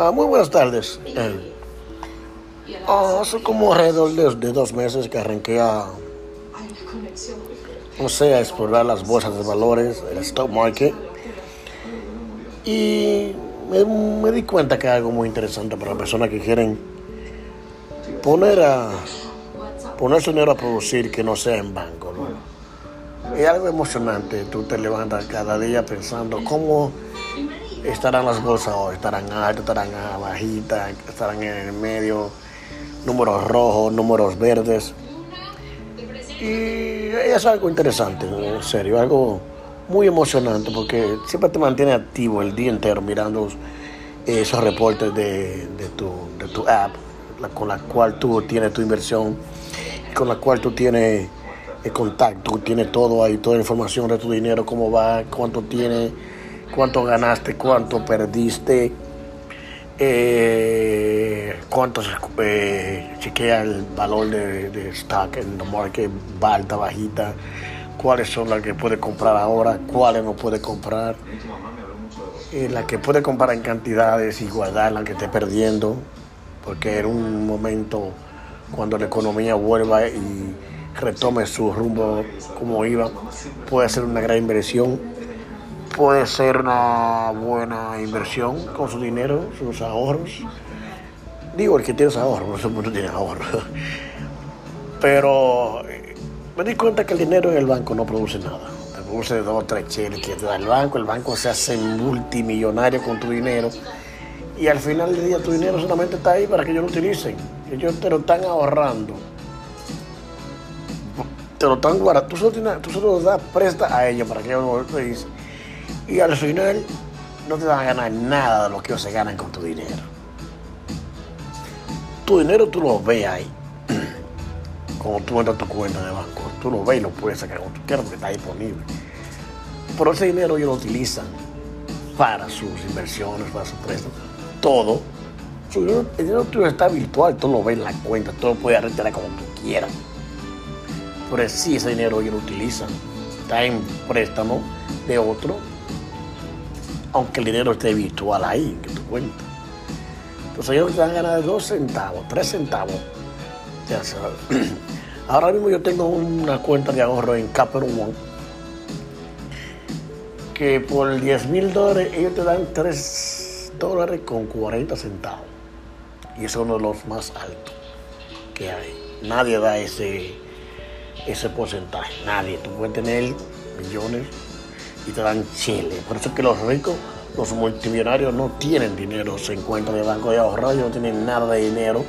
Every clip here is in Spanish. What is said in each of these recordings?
Ah, muy buenas tardes. Eh, ah, hace como alrededor de, de dos meses que arranqué a, no sé, a explorar las bolsas de valores, el stock market. Y me, me di cuenta que es algo muy interesante para personas que quieren poner a poner su dinero a producir que no sea en banco. ¿no? Es algo emocionante. Tú te levantas cada día pensando cómo estarán las bolsas hoy. Estarán altas, estarán bajitas, estarán en el medio, números rojos, números verdes. Y es algo interesante, en serio, algo muy emocionante porque siempre te mantiene activo el día entero mirando esos reportes de, tu, de tu app con la cual tú tienes tu inversión, con la cual tú tienes el contacto, tienes todo ahí, toda la información de tu dinero, cómo va, cuánto tienes, cuánto ganaste, cuánto perdiste, eh, cuánto eh, chequea el valor de, stock en el market, alta, bajita, cuáles son las que puede comprar ahora, cuáles no puede comprar, eh, las que puede comprar en cantidades y guardar las que esté perdiendo, porque en un momento cuando la economía vuelva y retome su rumbo como iba, puede ser una gran inversión, puede ser una buena inversión con su dinero, sus ahorros. Digo, el que tiene ahorros, no mundo tiene ahorros. Pero eh, me di cuenta que el dinero en el banco no produce nada. Te produce dos o tres cheles que te da el banco, el banco se hace multimillonario con tu dinero y al final del día tu dinero solamente está ahí para que ellos lo utilicen. Ellos te lo están ahorrando. Te lo están guardando. Tú solo, tienes, tú solo das presta a ellos para que ellos lo utilicen. Y al final no te van a ganar nada de lo que ellos se ganan con tu dinero. Tu dinero tú lo ves ahí. Como tú entras a tu cuenta de banco. Tú lo ves y lo puedes sacar como tú quieras porque está disponible. Pero ese dinero ellos lo utilizan para sus inversiones, para sus préstamos todo. El dinero tuyo está virtual, tú lo ves en la cuenta, tú lo puedes retirar como tú quieras. Pero sí, ese dinero ellos lo utilizan. Está en préstamo de otro, aunque el dinero esté virtual ahí, en tu cuenta. Entonces ellos te dan ganas de dos centavos, tres centavos. Ya sabes. Ahora mismo yo tengo una cuenta de ahorro en Capital One que por 10 mil dólares ellos te dan 3 dólares con 40 centavos. Y es uno de los más altos que hay. Nadie da ese, ese porcentaje. Nadie. Tú puedes tener millones y te dan chile. Por eso es que los ricos, los multimillonarios no tienen dinero, se encuentran en el banco de ahorro, ellos no tienen nada de dinero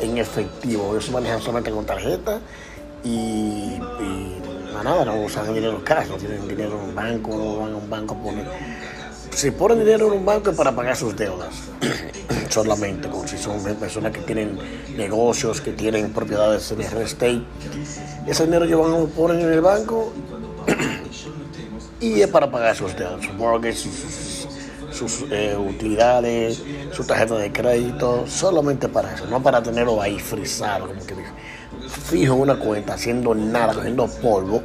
en efectivo. Ellos se manejan solamente con tarjeta y, y nada, no usan dinero cash, no tienen dinero en un banco, no van a un banco a poner. Si ponen dinero en un banco es para pagar sus deudas, solamente, como si son personas que tienen negocios, que tienen propiedades en el real estate. Ese dinero ellos van a poner en el banco y es para pagar sus sus mortgages, sus, eh, utilidades, su tarjeta de crédito, solamente para eso, no para tenerlo ahí frisado, como que fijo en una cuenta, haciendo nada, cogiendo polvo.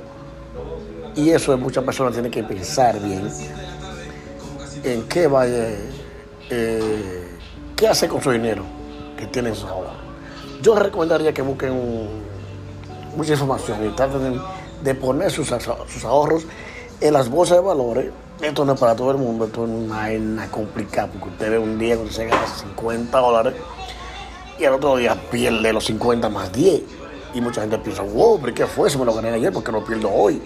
Y eso muchas personas tienen que pensar bien en qué vaya, eh, qué hace con su dinero que tienen ahorros. Yo recomendaría que busquen mucha información y traten de, poner sus ahorros en las bolsas de valores. Esto no es para todo el mundo, esto es una vaina complicada, porque usted ve un día cuando se gana 50 dólares y al otro día pierde los 50 más 10. Y mucha gente piensa, wow, pero ¿qué fue? Si me lo gané ayer, ¿por qué lo pierdo hoy?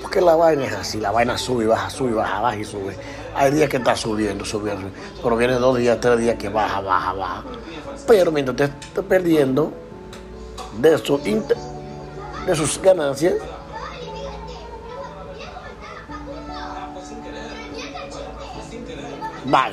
Porque la vaina es así, la vaina sube baja, sube baja, baja y sube. Hay días que está subiendo, subiendo, pero viene dos días, tres días que baja, baja, baja. Pero mientras usted esté perdiendo de, su de sus ganancias, 买